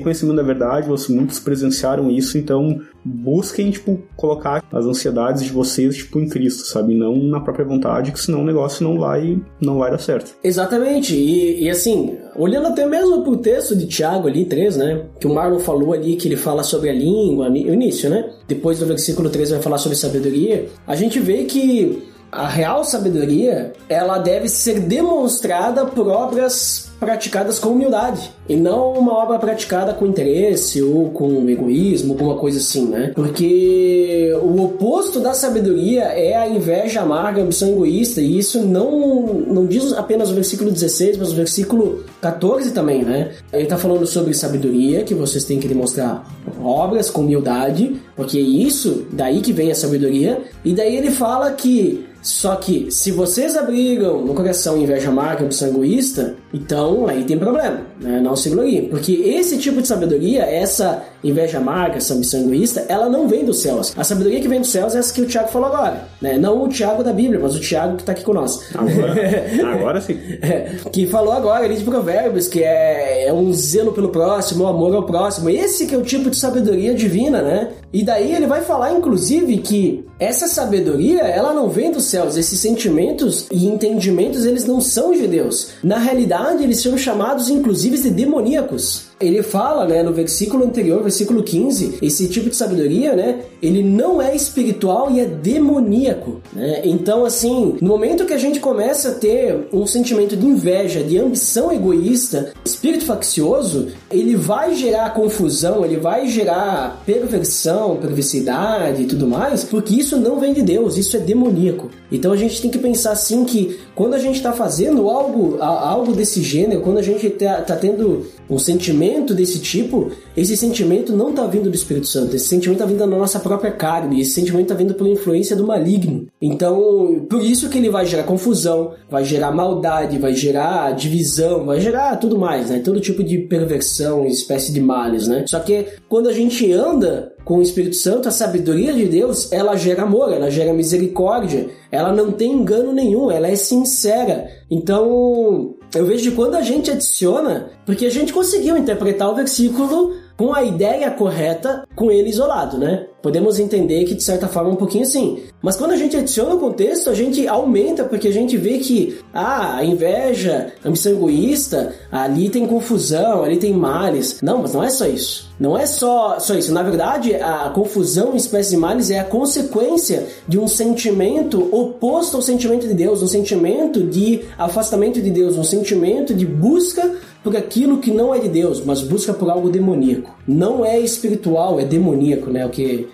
conhecimento da verdade, vocês muitos presenciaram isso, então busquem tipo colocar as ansiedades de vocês tipo em Cristo, sabe, não na própria vontade, que senão o negócio não vai não vai dar certo. Exatamente. E, e assim, olhando até mesmo pro texto de Tiago ali 3, né, que o Marlon falou ali que ele fala sobre a língua, o início, né? Depois do versículo 3 vai falar sobre sabedoria. A gente vê que a real sabedoria, ela deve ser demonstrada por obras praticadas com humildade e não uma obra praticada com interesse ou com egoísmo, alguma coisa assim, né? Porque o oposto da sabedoria é a inveja amarga, a ambição egoísta, e isso não, não diz apenas o versículo 16, mas o versículo 14 também, né? Ele tá falando sobre sabedoria, que vocês têm que demonstrar obras com humildade, porque é isso, daí que vem a sabedoria, e daí ele fala que só que se vocês abrigam no coração inveja amarga, ambição egoísta, então aí tem problema, né? Não se gloriem. Porque esse tipo de sabedoria, essa inveja amarga, essa ambição egoísta, ela não vem dos céus. A sabedoria que vem dos céus é essa que o Tiago falou agora, né? Não o Tiago da Bíblia, mas o Tiago que está aqui conosco. Agora, agora sim. É, que falou agora ali de provérbios, que é, é um zelo pelo próximo, o amor ao próximo. Esse que é o tipo de sabedoria divina, né? E daí ele vai falar, inclusive, que essa sabedoria, ela não vem dos céus. Esses sentimentos e entendimentos, eles não são de Deus. Na realidade, eles são chamados, inclusive, de demoníacos. Ele fala, né, no versículo anterior, versículo 15, esse tipo de sabedoria, né, ele não é espiritual e é demoníaco, né? Então, assim, no momento que a gente começa a ter um sentimento de inveja, de ambição egoísta, espírito faccioso, ele vai gerar confusão, ele vai gerar perversão, perversidade e tudo mais, porque isso não vem de Deus, isso é demoníaco. Então a gente tem que pensar assim que quando a gente está fazendo algo, algo desse gênero, quando a gente está tá tendo um sentimento desse tipo, esse sentimento não está vindo do Espírito Santo, esse sentimento está vindo da nossa própria carne, esse sentimento está vindo por influência do maligno. Então, por isso que ele vai gerar confusão, vai gerar maldade, vai gerar divisão, vai gerar tudo mais, né? Todo tipo de perversão, espécie de males, né? Só que quando a gente anda com o Espírito Santo, a sabedoria de Deus, ela gera amor, ela gera misericórdia, ela não tem engano nenhum, ela é sincera. Então, eu vejo que quando a gente adiciona, porque a gente conseguiu interpretar o versículo com a ideia correta com ele isolado, né? Podemos entender que de certa forma um pouquinho assim. Mas quando a gente adiciona o contexto, a gente aumenta porque a gente vê que ah, a inveja, a ambição egoísta, ali tem confusão, ali tem males. Não, mas não é só isso. Não é só, só isso. Na verdade, a confusão em espécies de males é a consequência de um sentimento oposto ao sentimento de Deus, um sentimento de afastamento de Deus, um sentimento de busca por aquilo que não é de Deus, mas busca por algo demoníaco. Não é espiritual, é demoníaco, né? O que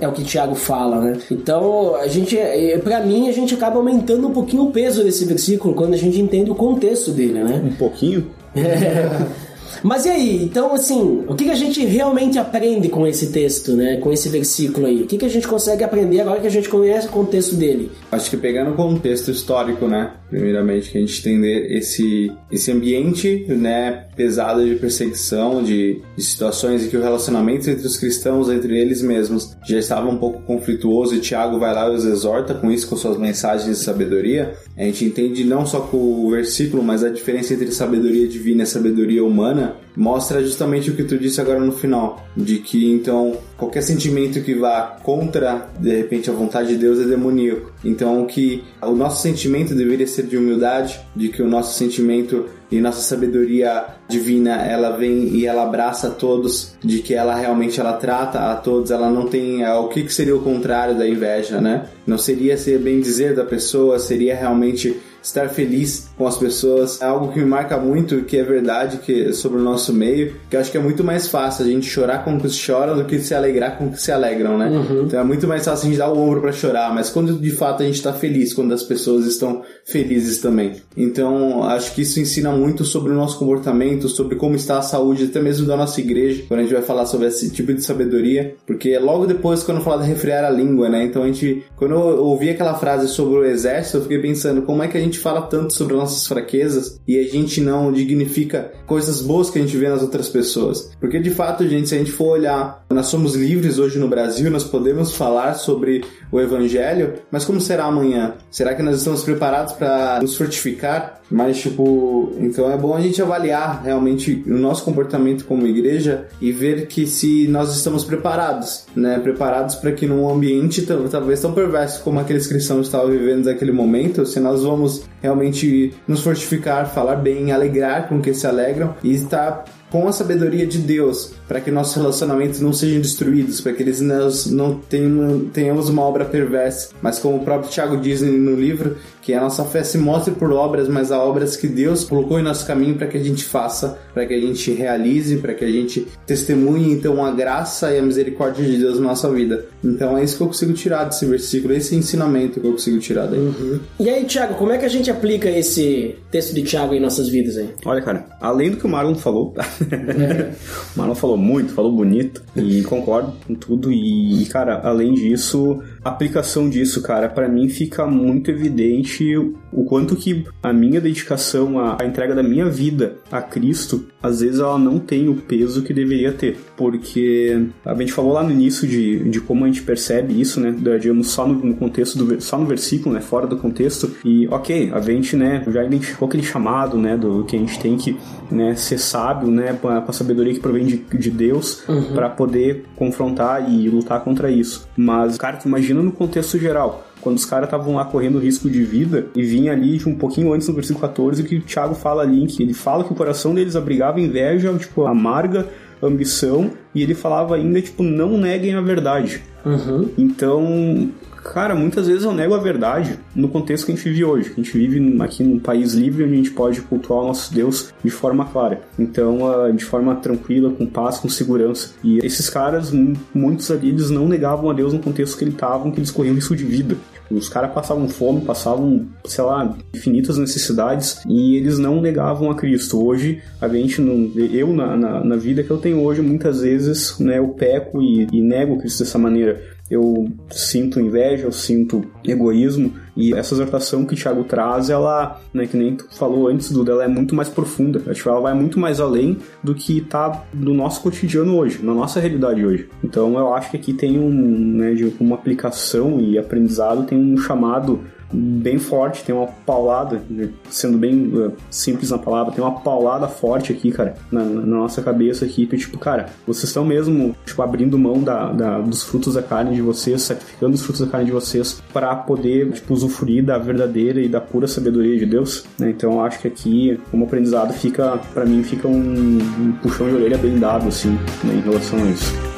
é o que Tiago fala, né? Então, a gente, é, para mim, a gente acaba aumentando um pouquinho o peso desse versículo quando a gente entende o contexto dele, né? Um pouquinho? É. Mas e aí? Então, assim, o que, que a gente realmente aprende com esse texto, né? Com esse versículo aí? O que, que a gente consegue aprender agora que a gente conhece o contexto dele? Acho que pegando o contexto histórico, né? Primeiramente, que a gente entender esse, esse ambiente, né? Pesado de perseguição, de, de situações em que o relacionamento entre os cristãos, entre eles mesmos, já estava um pouco conflituoso e Tiago vai lá e os exorta com isso, com suas mensagens de sabedoria. A gente entende não só com o versículo, mas a diferença entre sabedoria divina e sabedoria humana mostra justamente o que tu disse agora no final, de que então qualquer sentimento que vá contra de repente a vontade de Deus é demoníaco. Então que o nosso sentimento deveria ser de humildade, de que o nosso sentimento e nossa sabedoria divina ela vem e ela abraça a todos, de que ela realmente ela trata a todos, ela não tem é, o que, que seria o contrário da inveja, né? Não seria ser bem dizer da pessoa, seria realmente estar feliz com as pessoas. É algo que me marca muito, que é verdade que sobre o nosso meio, que eu acho que é muito mais fácil a gente chorar com o que se chora do que se alegrar com o que se alegram, né? Uhum. Então é muito mais fácil a gente dar o ombro para chorar, mas quando de fato a gente tá feliz, quando as pessoas estão felizes também. Então acho que isso ensina muito sobre o nosso comportamento, sobre como está a saúde até mesmo da nossa igreja, quando a gente vai falar sobre esse tipo de sabedoria, porque é logo depois quando falar de refrear a língua, né? Então a gente, quando eu ouvi aquela frase sobre o exército, eu fiquei pensando como é que a gente fala tanto sobre nossas fraquezas e a gente não dignifica coisas boas que a gente vê nas outras pessoas. Porque de fato, gente, se a gente for olhar, nós somos livres hoje no Brasil, nós podemos falar sobre o evangelho, mas como será amanhã? Será que nós estamos preparados para nos fortificar? Mas, tipo, então é bom a gente avaliar realmente o nosso comportamento como igreja e ver que se nós estamos preparados, né? Preparados para que num ambiente talvez tão perverso como aqueles cristãos estavam vivendo naquele momento, se nós vamos realmente nos fortificar, falar bem, alegrar com que se alegram e estar com a sabedoria de Deus, para que nossos relacionamentos não sejam destruídos, para que eles não, não tenham, tenhamos uma obra perversa. Mas como o próprio Tiago diz no livro, que a nossa fé se mostre por obras, mas há obras que Deus colocou em nosso caminho para que a gente faça, para que a gente realize, para que a gente testemunhe então a graça e a misericórdia de Deus na nossa vida. Então é isso que eu consigo tirar desse versículo, esse ensinamento que eu consigo tirar daí. Uhum. E aí, Tiago, como é que a gente aplica esse texto de Tiago em nossas vidas aí? Olha, cara, além do que o Marlon falou, é. o Marlon falou muito, falou bonito e concordo com tudo e, cara, além disso, aplicação disso, cara, para mim fica muito evidente o quanto que a minha dedicação, a, a, entrega da minha vida a Cristo, às vezes ela não tem o peso que deveria ter. Porque a gente falou lá no início de, de como a gente percebe isso, né? Digamos, só no, no contexto, do, só no versículo, né? Fora do contexto. E, ok, a gente, né, já identificou aquele chamado, né? Do que a gente tem que né, ser sábio, né? Com a, sabedoria que provém de, de Deus, uhum. para poder confrontar e lutar contra isso. Mas, cara, tu imagina imagina no contexto geral quando os caras estavam lá correndo risco de vida e vinha ali um pouquinho antes no versículo 14 que o Thiago fala ali que ele fala que o coração deles abrigava inveja, tipo amarga ambição e ele falava ainda tipo não neguem a verdade. Uhum. Então, cara, muitas vezes eu nego a verdade no contexto que a gente vive hoje. A gente vive aqui num país livre onde a gente pode cultuar o nosso Deus de forma clara. Então, ah, de forma tranquila, com paz, com segurança. E esses caras, muitos ali, eles não negavam a Deus no contexto que eles estavam, que eles corriam risco de vida. Os caras passavam fome, passavam, sei lá, infinitas necessidades e eles não negavam a Cristo. Hoje, a gente, não, eu na, na, na vida que eu tenho hoje, muitas vezes, né, eu peco e, e nego Cristo dessa maneira eu sinto inveja, eu sinto egoísmo, e essa exortação que o Thiago traz, ela, né, que nem tu falou antes, Duda, ela é muito mais profunda, acho ela vai muito mais além do que tá no nosso cotidiano hoje, na nossa realidade hoje. Então eu acho que aqui tem um, né, de uma aplicação e aprendizado, tem um chamado bem forte, tem uma paulada, sendo bem uh, simples na palavra, tem uma paulada forte aqui, cara, na, na nossa cabeça aqui, que tipo, cara, vocês estão mesmo, tipo, abrindo mão da, da, dos frutos da carne de vocês, sacrificando os frutos da carne de vocês para poder, tipo, usufruir da verdadeira e da pura sabedoria de Deus, né? Então, acho que aqui, como aprendizado, fica, para mim, fica um, um puxão de orelha bem dado, assim, né, em relação a isso.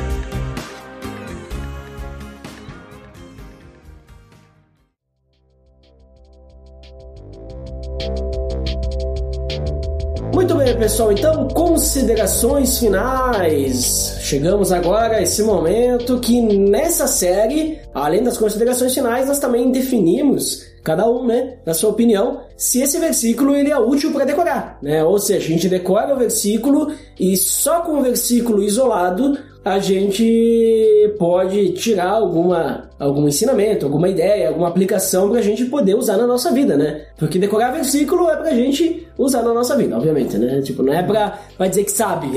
Pessoal. Então, considerações finais. Chegamos agora a esse momento que nessa série, além das considerações finais, nós também definimos cada um, né, na sua opinião, se esse versículo ele é útil para decorar, né? Ou seja, a gente decora o versículo e só com o versículo isolado a gente pode tirar alguma, algum ensinamento, alguma ideia, alguma aplicação para a gente poder usar na nossa vida, né? Porque decorar versículo é para a gente usar na nossa vida, obviamente, né? Tipo, não é pra, pra dizer que sabe.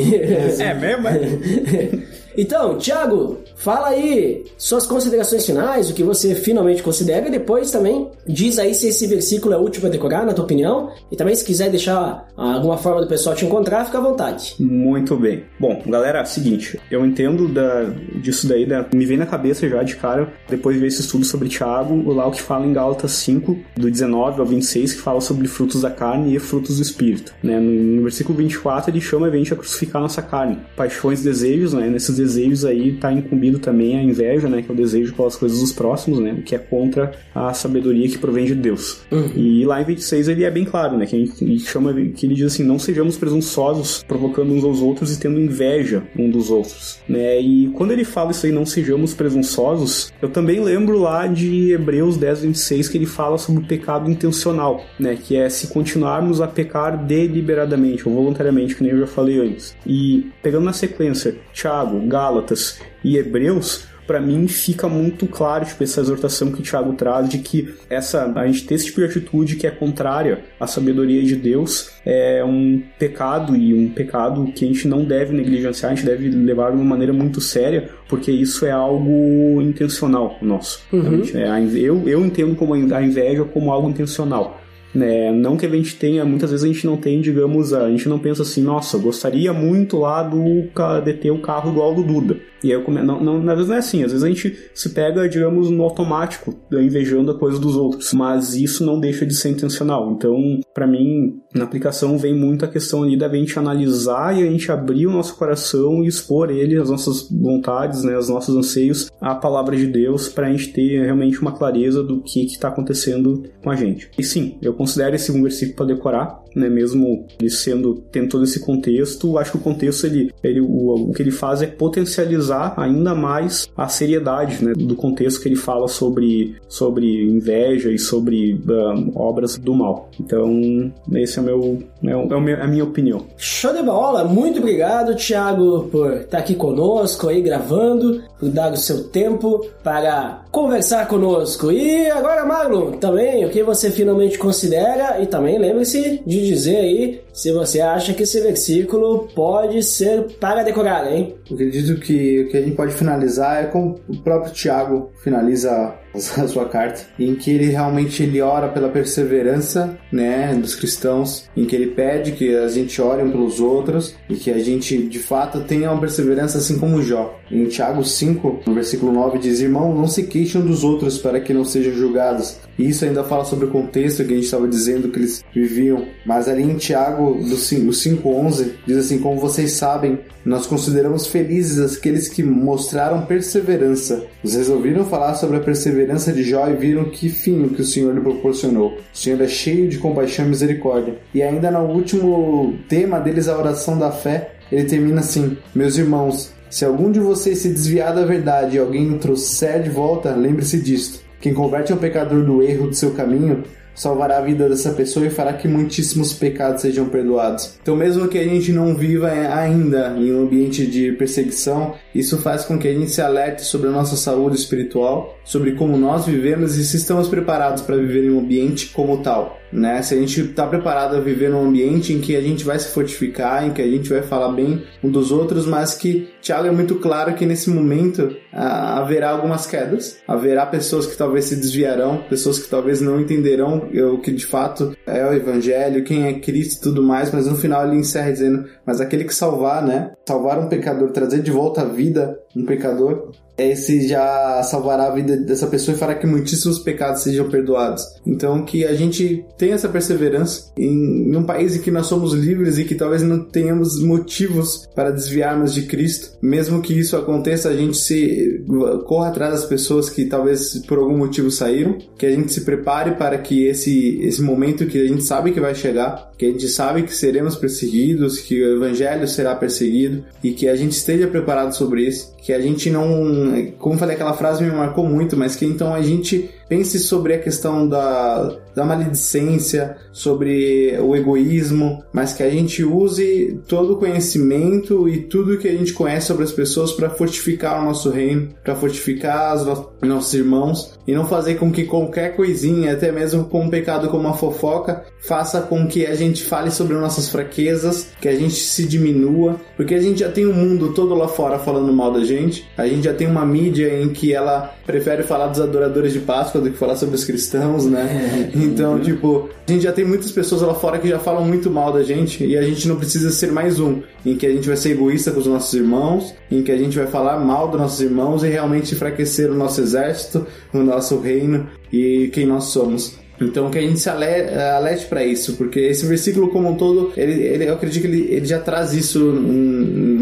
É mesmo? É? Então, Thiago, fala aí suas considerações finais, o que você finalmente considera, e depois também diz aí se esse versículo é útil para decorar, na tua opinião, e também se quiser deixar alguma forma do pessoal te encontrar, fica à vontade. Muito bem. Bom, galera, seguinte, eu entendo da, disso daí, da, me vem na cabeça já de cara, depois de ver esse estudo sobre Thiago, lá o que fala em Gálatas 5, do 19 ao 26, que fala sobre frutos da carne e frutos do espírito. Né? No, no versículo 24, ele chama a gente a crucificar nossa carne, paixões, desejos, né? Nesses desejos aí está incumbido também a inveja, né? Que é o desejo pelas coisas dos próximos, né? Que é contra a sabedoria que provém de Deus. Uhum. E lá em 26 ele é bem claro, né? Que ele chama, que ele diz assim: não sejamos presunçosos, provocando uns aos outros e tendo inveja um dos outros, né? E quando ele fala isso aí, não sejamos presunçosos, eu também lembro lá de Hebreus 10, 26, que ele fala sobre o pecado intencional, né? Que é se continuarmos a pecar deliberadamente ou voluntariamente, que nem eu já falei antes. E pegando na sequência, Tiago, Gálatas e Hebreus, para mim fica muito claro tipo, essa exortação que o Tiago traz de que essa a gente ter esse tipo de atitude que é contrária à sabedoria de Deus é um pecado e um pecado que a gente não deve negligenciar, a gente deve levar de uma maneira muito séria, porque isso é algo intencional nosso. Uhum. É, eu, eu entendo como a inveja como algo intencional. Né? Não que a gente tenha, muitas vezes a gente não tem, digamos, a gente não pensa assim, nossa, gostaria muito lá do de ter o carro igual do Duda. E eu come... não, não, às vezes não é assim, às vezes a gente se pega, digamos, no automático, invejando a coisa dos outros, mas isso não deixa de ser intencional. Então, para mim, na aplicação vem muito a questão ali da gente analisar e a gente abrir o nosso coração e expor ele, as nossas vontades, né, os nossos anseios, à palavra de Deus, para a gente ter realmente uma clareza do que está acontecendo com a gente. E sim, eu considero esse um versículo para decorar, né, mesmo ele sendo tendo todo esse contexto, acho que o contexto ele, ele o, o que ele faz é potencializar ainda mais a seriedade, né, do contexto que ele fala sobre sobre inveja e sobre uh, obras do mal. Então, esse é meu é, o, é meu, a minha opinião. Show de bola, muito obrigado, Thiago, por estar aqui conosco aí gravando, por dar o seu tempo para conversar conosco. E agora, Marlon, também o que você finalmente considera e também lembre-se de dizer aí se você acha que esse versículo pode ser para decorar, hein? Eu acredito que o que a gente pode finalizar é como o próprio Tiago finaliza a sua carta, em que ele realmente ele ora pela perseverança, né, dos cristãos, em que ele pede que a gente ore um pelos outros e que a gente de fato tenha uma perseverança assim como Jó. Em Tiago 5, no versículo 9 diz: "Irmão, não se queixem dos outros para que não sejam julgados". E isso ainda fala sobre o contexto que a gente estava dizendo que eles viviam, mas ali em Tiago do 5:11 diz assim: "Como vocês sabem, nós consideramos felizes aqueles que mostraram perseverança. Vocês ouviram falar sobre a perseverança de Jó e viram que fim que o Senhor lhe proporcionou. O Senhor é cheio de compaixão e misericórdia. E ainda no último tema deles, a oração da fé, ele termina assim: Meus irmãos, se algum de vocês se desviar da verdade e alguém o trouxer de volta, lembre-se disto. Quem converte um pecador do erro do seu caminho salvará a vida dessa pessoa e fará que muitíssimos pecados sejam perdoados. Então, mesmo que a gente não viva ainda em um ambiente de perseguição, isso faz com que a gente se alerte sobre a nossa saúde espiritual, sobre como nós vivemos e se estamos preparados para viver em um ambiente como tal. Né? Se a gente está preparado a viver num ambiente em que a gente vai se fortificar, em que a gente vai falar bem um dos outros, mas que Tiago é muito claro que nesse momento ah, haverá algumas quedas, haverá pessoas que talvez se desviarão, pessoas que talvez não entenderão o que de fato é o Evangelho, quem é Cristo e tudo mais, mas no final ele encerra dizendo: Mas aquele que salvar, né? Salvar um pecador, trazer de volta a vida um pecador, esse já salvará a vida dessa pessoa e fará que muitíssimos pecados sejam perdoados. Então, que a gente tenha essa perseverança em, em, um país em que nós somos livres e que talvez não tenhamos motivos para desviarmos de Cristo. Mesmo que isso aconteça, a gente se corra atrás das pessoas que talvez por algum motivo saíram, que a gente se prepare para que esse, esse momento que a gente sabe que vai chegar, que a gente sabe que seremos perseguidos, que o evangelho será perseguido e que a gente esteja preparado sobre isso, que a gente não como falei, aquela frase me marcou muito, mas que então a gente pense sobre a questão da, da maledicência, sobre o egoísmo, mas que a gente use todo o conhecimento e tudo que a gente conhece sobre as pessoas para fortificar o nosso reino, para fortificar os no nossos irmãos e não fazer com que qualquer coisinha, até mesmo com um pecado como a fofoca, faça com que a gente fale sobre nossas fraquezas, que a gente se diminua, porque a gente já tem um mundo todo lá fora falando mal da gente, a gente já tem uma mídia em que ela prefere falar dos adoradores de Páscoa do que falar sobre os cristãos, né? Então, uhum. tipo, a gente já tem muitas pessoas lá fora que já falam muito mal da gente e a gente não precisa ser mais um, em que a gente vai ser egoísta com os nossos irmãos, em que a gente vai falar mal dos nossos irmãos e realmente enfraquecer o nosso exército, o nosso reino e quem nós somos. Então que a gente se alerte para isso, porque esse versículo como um todo, ele, ele eu acredito que ele, ele já traz isso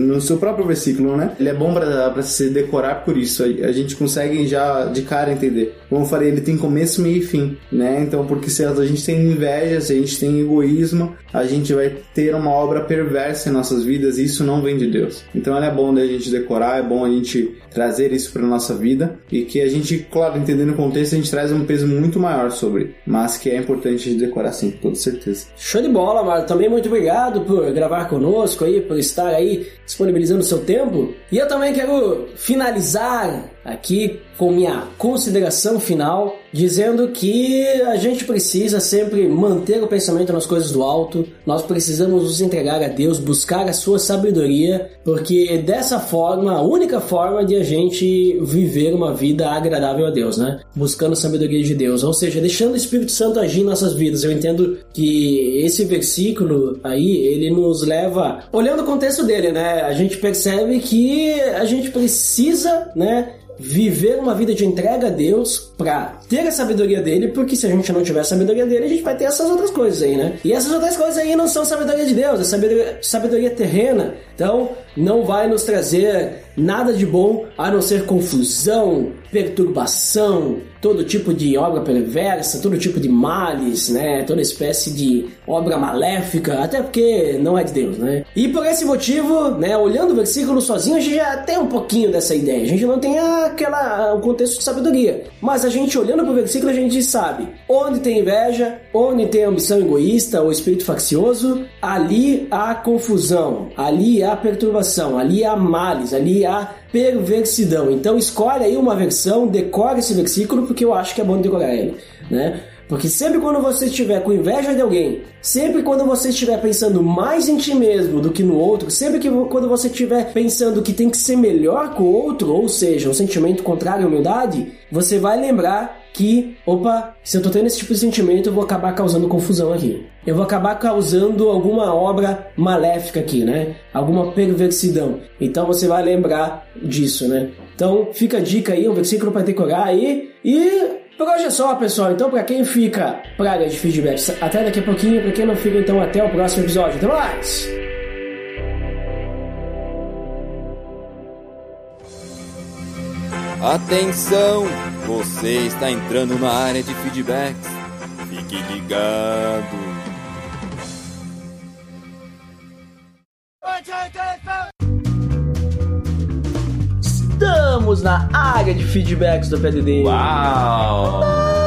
no seu próprio versículo, né? Ele é bom para se decorar por isso, a, a, gente consegue já de cara entender. Como eu falei, ele tem começo, meio e fim, né? Então porque se a gente tem inveja, se a gente tem egoísmo, a gente vai ter uma obra perversa em nossas vidas e isso não vem de Deus. Então é bom da gente decorar, é bom a gente trazer isso para nossa vida e que a gente, claro, entendendo o contexto, a gente traz um peso muito maior sobre mas que é importante de decorar sim, com toda certeza. Show de bola, Mário. Também muito obrigado por gravar conosco aí, por estar aí disponibilizando o seu tempo. E eu também quero finalizar aqui com minha consideração final, dizendo que a gente precisa sempre manter o pensamento nas coisas do alto, nós precisamos nos entregar a Deus, buscar a sua sabedoria, porque dessa forma, a única forma de a gente viver uma vida agradável a Deus, né? Buscando a sabedoria de Deus, ou seja, deixando o Espírito Santo agir em nossas vidas. Eu entendo que esse versículo aí, ele nos leva, olhando o contexto dele, né? A gente percebe que a gente precisa, né? Viver uma vida de entrega a Deus para ter a sabedoria dele, porque se a gente não tiver a sabedoria dele, a gente vai ter essas outras coisas aí, né? E essas outras coisas aí não são sabedoria de Deus, é sabedoria, sabedoria terrena. Então, não vai nos trazer nada de bom a não ser confusão, perturbação, todo tipo de obra perversa, todo tipo de males, né? Toda espécie de obra maléfica, até porque não é de Deus, né? E por esse motivo, né, olhando o versículo sozinho, a gente já tem um pouquinho dessa ideia. A gente não tem aquela o contexto de sabedoria, mas a gente olhando para o versículo a gente sabe onde tem inveja, onde tem ambição egoísta ou espírito faccioso, ali há confusão, ali há perturbação, ali há males, ali há perversidão. Então escolhe aí uma versão, decore esse versículo porque eu acho que é bom decorar ele, né? Porque sempre quando você estiver com inveja de alguém, sempre quando você estiver pensando mais em ti mesmo do que no outro, sempre que quando você estiver pensando que tem que ser melhor que o outro, ou seja, um sentimento contrário à humildade, você vai lembrar que, opa, se eu tô tendo esse tipo de sentimento, eu vou acabar causando confusão aqui. Eu vou acabar causando alguma obra maléfica aqui, né? Alguma perversidão. Então você vai lembrar disso, né? Então fica a dica aí, um versículo para decorar aí. E por hoje é só, pessoal. Então, para quem fica praga de feedbacks, até daqui a pouquinho. Para quem não fica, então, até o próximo episódio. Até mais! Atenção! Você está entrando na área de feedbacks. Fique ligado. Estamos na área de feedbacks do PDD. Uau!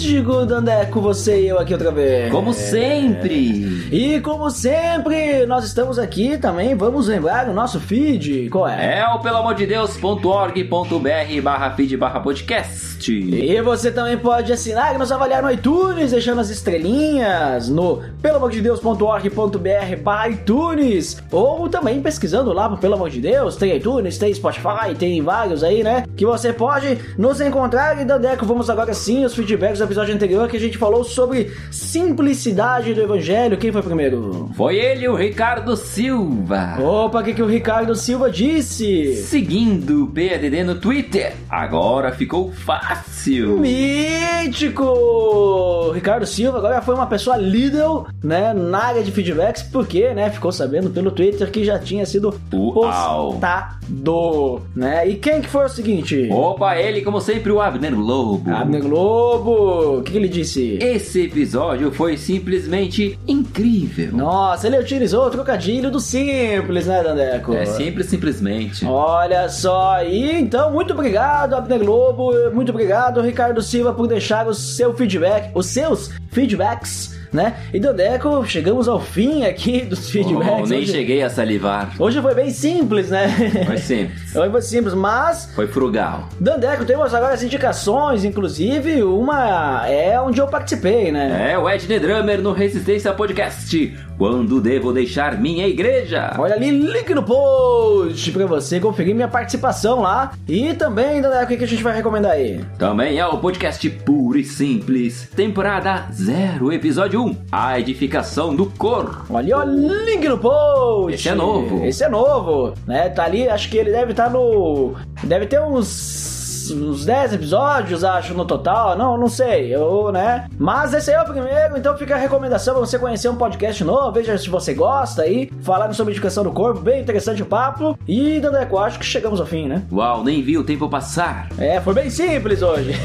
Digo, Dandeco, você e eu aqui outra vez. Como sempre! E como sempre, nós estamos aqui também, vamos lembrar o nosso feed. Qual é? É o pelamordedeus.org.br barra feed barra podcast. E você também pode assinar e nos avaliar no iTunes, deixando as estrelinhas no pelamordedeus.org.br barra iTunes. Ou também pesquisando lá pro Pelo Amor de Deus, tem iTunes, tem Spotify, tem vários aí, né? Que você pode nos encontrar. E Dandeco, vamos agora sim os feedbacks episódio anterior que a gente falou sobre simplicidade do evangelho. Quem foi primeiro? Foi ele, o Ricardo Silva. Opa, o que, que o Ricardo Silva disse? Seguindo o PADD no Twitter. Agora ficou fácil. Mítico! Ricardo Silva agora foi uma pessoa líder, né, na área de feedbacks, porque, né, ficou sabendo pelo Twitter que já tinha sido Uau. postado, né? E quem que foi o seguinte? Opa, ele, como sempre, o Abner Lobo. Abner Globo, o que, que ele disse? Esse episódio foi simplesmente incrível. Nossa, ele utilizou o trocadilho do simples, né, Dandeco? É simples, simplesmente. Olha só, e então, muito obrigado, Abner Globo, muito obrigado, Ricardo Silva, por deixar o seu feedback, os seus feedbacks, né? E Dandeco, chegamos ao fim aqui dos feedbacks. Oh, nem hoje, cheguei a salivar. hoje foi bem simples, né? Foi simples. Hoje foi simples, mas Foi frugal. Dandeco, temos agora as indicações, inclusive uma é onde eu participei, né? É o Edney Drummer no Resistência Podcast. Quando devo deixar minha igreja? Olha ali, link no post pra você conferir minha participação lá. E também, Dandeco, o que a gente vai recomendar aí? Também é o podcast puro e simples. Temporada 0, episódio 1. A edificação do cor. Olha, ó, link no post. Esse é novo. Esse é novo, né? Tá ali, acho que ele deve estar no. Deve ter uns. Uns 10 episódios, acho, no total. Não, não sei. Eu, né? Mas esse aí é o primeiro, então fica a recomendação pra você conhecer um podcast novo. Veja se você gosta aí. Falando sobre educação do corpo, bem interessante o papo. E, Dandeco, acho que chegamos ao fim, né? Uau, nem vi o tempo passar. É, foi bem simples hoje.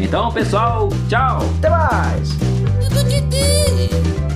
Então, pessoal, tchau! Até mais! Tudo de ti.